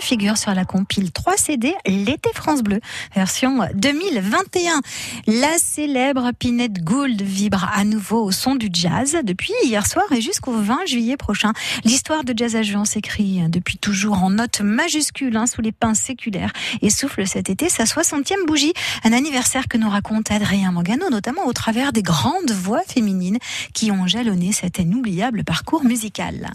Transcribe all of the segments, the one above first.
figure sur la compile 3 CD L'été France Bleu, version 2021. La célèbre Pinette Gould vibre à nouveau au son du jazz depuis hier soir et jusqu'au 20 juillet prochain. L'histoire de Jazz à Juan s'écrit depuis toujours en notes majuscules hein, sous les pins séculaires et souffle cet été sa 60e bougie. Un anniversaire que nous raconte Adrien Mangano, notamment au travers des grandes voix féminines qui ont jalonné cet inoubliable parcours musical.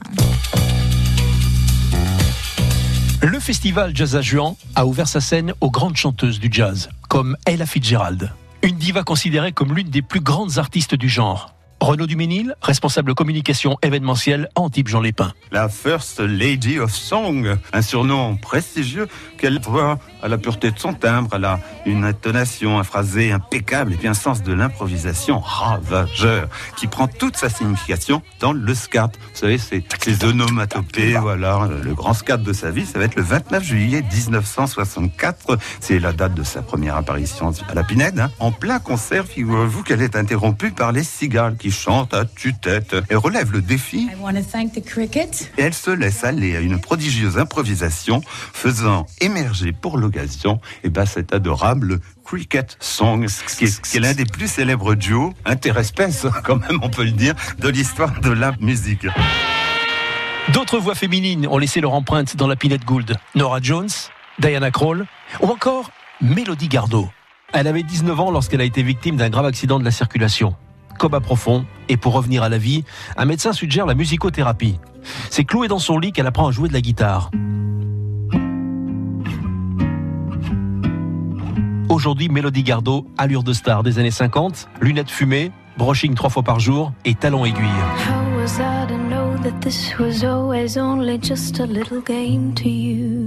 Le festival Jazz à Juan a ouvert sa scène aux grandes chanteuses du jazz, comme Ella Fitzgerald, une diva considérée comme l'une des plus grandes artistes du genre. Renaud Duménil, responsable communication événementielle Antibes Jean Lépin. La First Lady of Song, un surnom prestigieux qu'elle voit à la pureté de son timbre, elle a une intonation, un phrasé impeccable et puis un sens de l'improvisation ravageur qui prend toute sa signification dans le scat. Vous savez, c'est ces onomatopées, voilà, le grand scat de sa vie, ça va être le 29 juillet 1964. C'est la date de sa première apparition à la Pinède. Hein. En plein concert, figurez-vous qu'elle est interrompue par les cigales qui chantent à tue-tête et relève le défi. Et elle se laisse aller à une prodigieuse improvisation faisant émerger pour l'occasion et eh ben, cet adorable Cricket Song, qui est, l'un des plus célèbres duos interespèces, quand même on peut le dire, de l'histoire de la musique. D'autres voix féminines ont laissé leur empreinte dans la Pinette Gould. Nora Jones, Diana Kroll ou encore Melody Gardot. Elle avait 19 ans lorsqu'elle a été victime d'un grave accident de la circulation. Coma profond, et pour revenir à la vie, un médecin suggère la musicothérapie. C'est cloué dans son lit qu'elle apprend à jouer de la guitare. Aujourd'hui, Mélodie Gardot, allure de star des années 50, lunettes fumées, brushing trois fois par jour et talons aiguilles.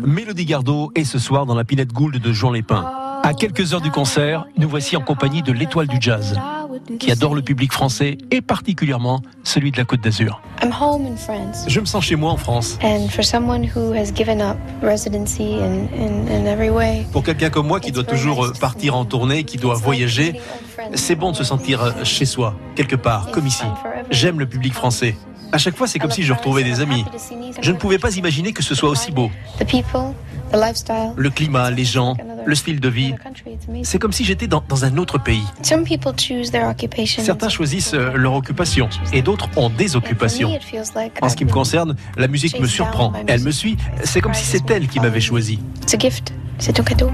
Mélodie Gardot est ce soir dans la Pinette Gould de Jean Lépin. À quelques heures du concert, nous voici en compagnie de l'étoile du jazz qui adore le public français et particulièrement celui de la Côte d'Azur. Je me sens chez moi en France. Pour quelqu'un comme moi qui doit toujours partir en tournée, qui doit voyager, c'est bon de se sentir euh, chez soi, quelque part, comme ici. J'aime le public français. À chaque fois, c'est comme si je retrouvais des amis. Je ne pouvais pas imaginer que ce soit aussi beau. Le climat, les gens, le style de vie. C'est comme si j'étais dans, un autre pays. Certains choisissent euh, leur occupation et d'autres ont des occupations. En ce qui me concerne, la musique me surprend. Elle me suit. C'est comme si c'est elle qui m'avait choisi. C'est un cadeau.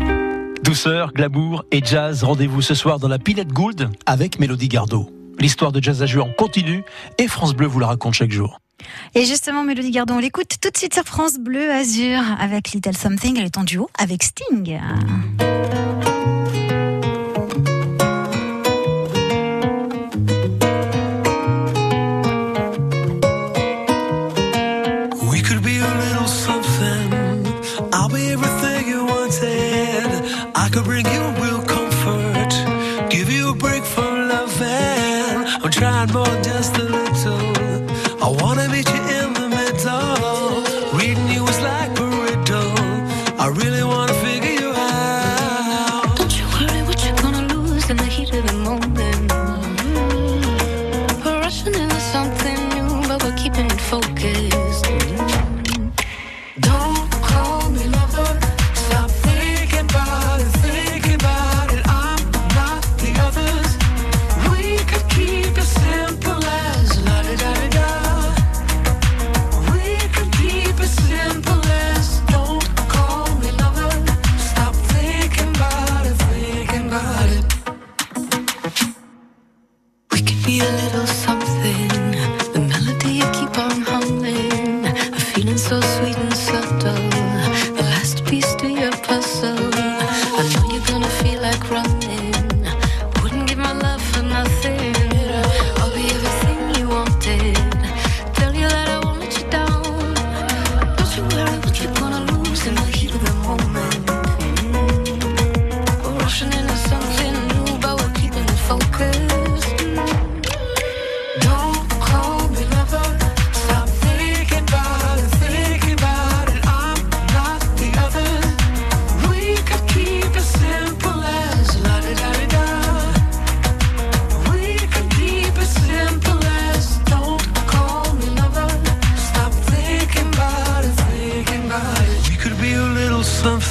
Douceur, glamour et jazz, rendez-vous ce soir dans la Pinette Gould avec Mélodie Gardot. L'histoire de Jazz à Juan continue et France Bleu vous la raconte chaque jour. Et justement, Mélodie Gardon, on l'écoute tout de suite sur France Bleu Azur avec Little Something. Elle est en duo avec Sting. Could focus.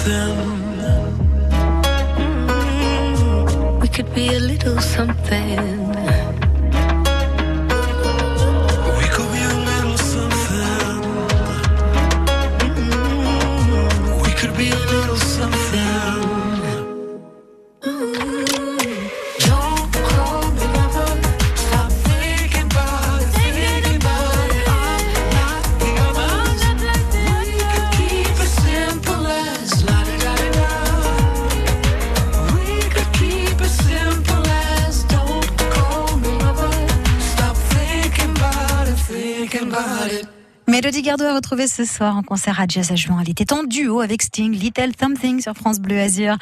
Something. Mm, We could be a little something. We could be a little something. Mm, We could be a little something. Mélodie Gardot a retrouvé ce soir en concert à Jazz à Juin. Elle était en duo avec Sting, Little Something sur France Bleu Azur.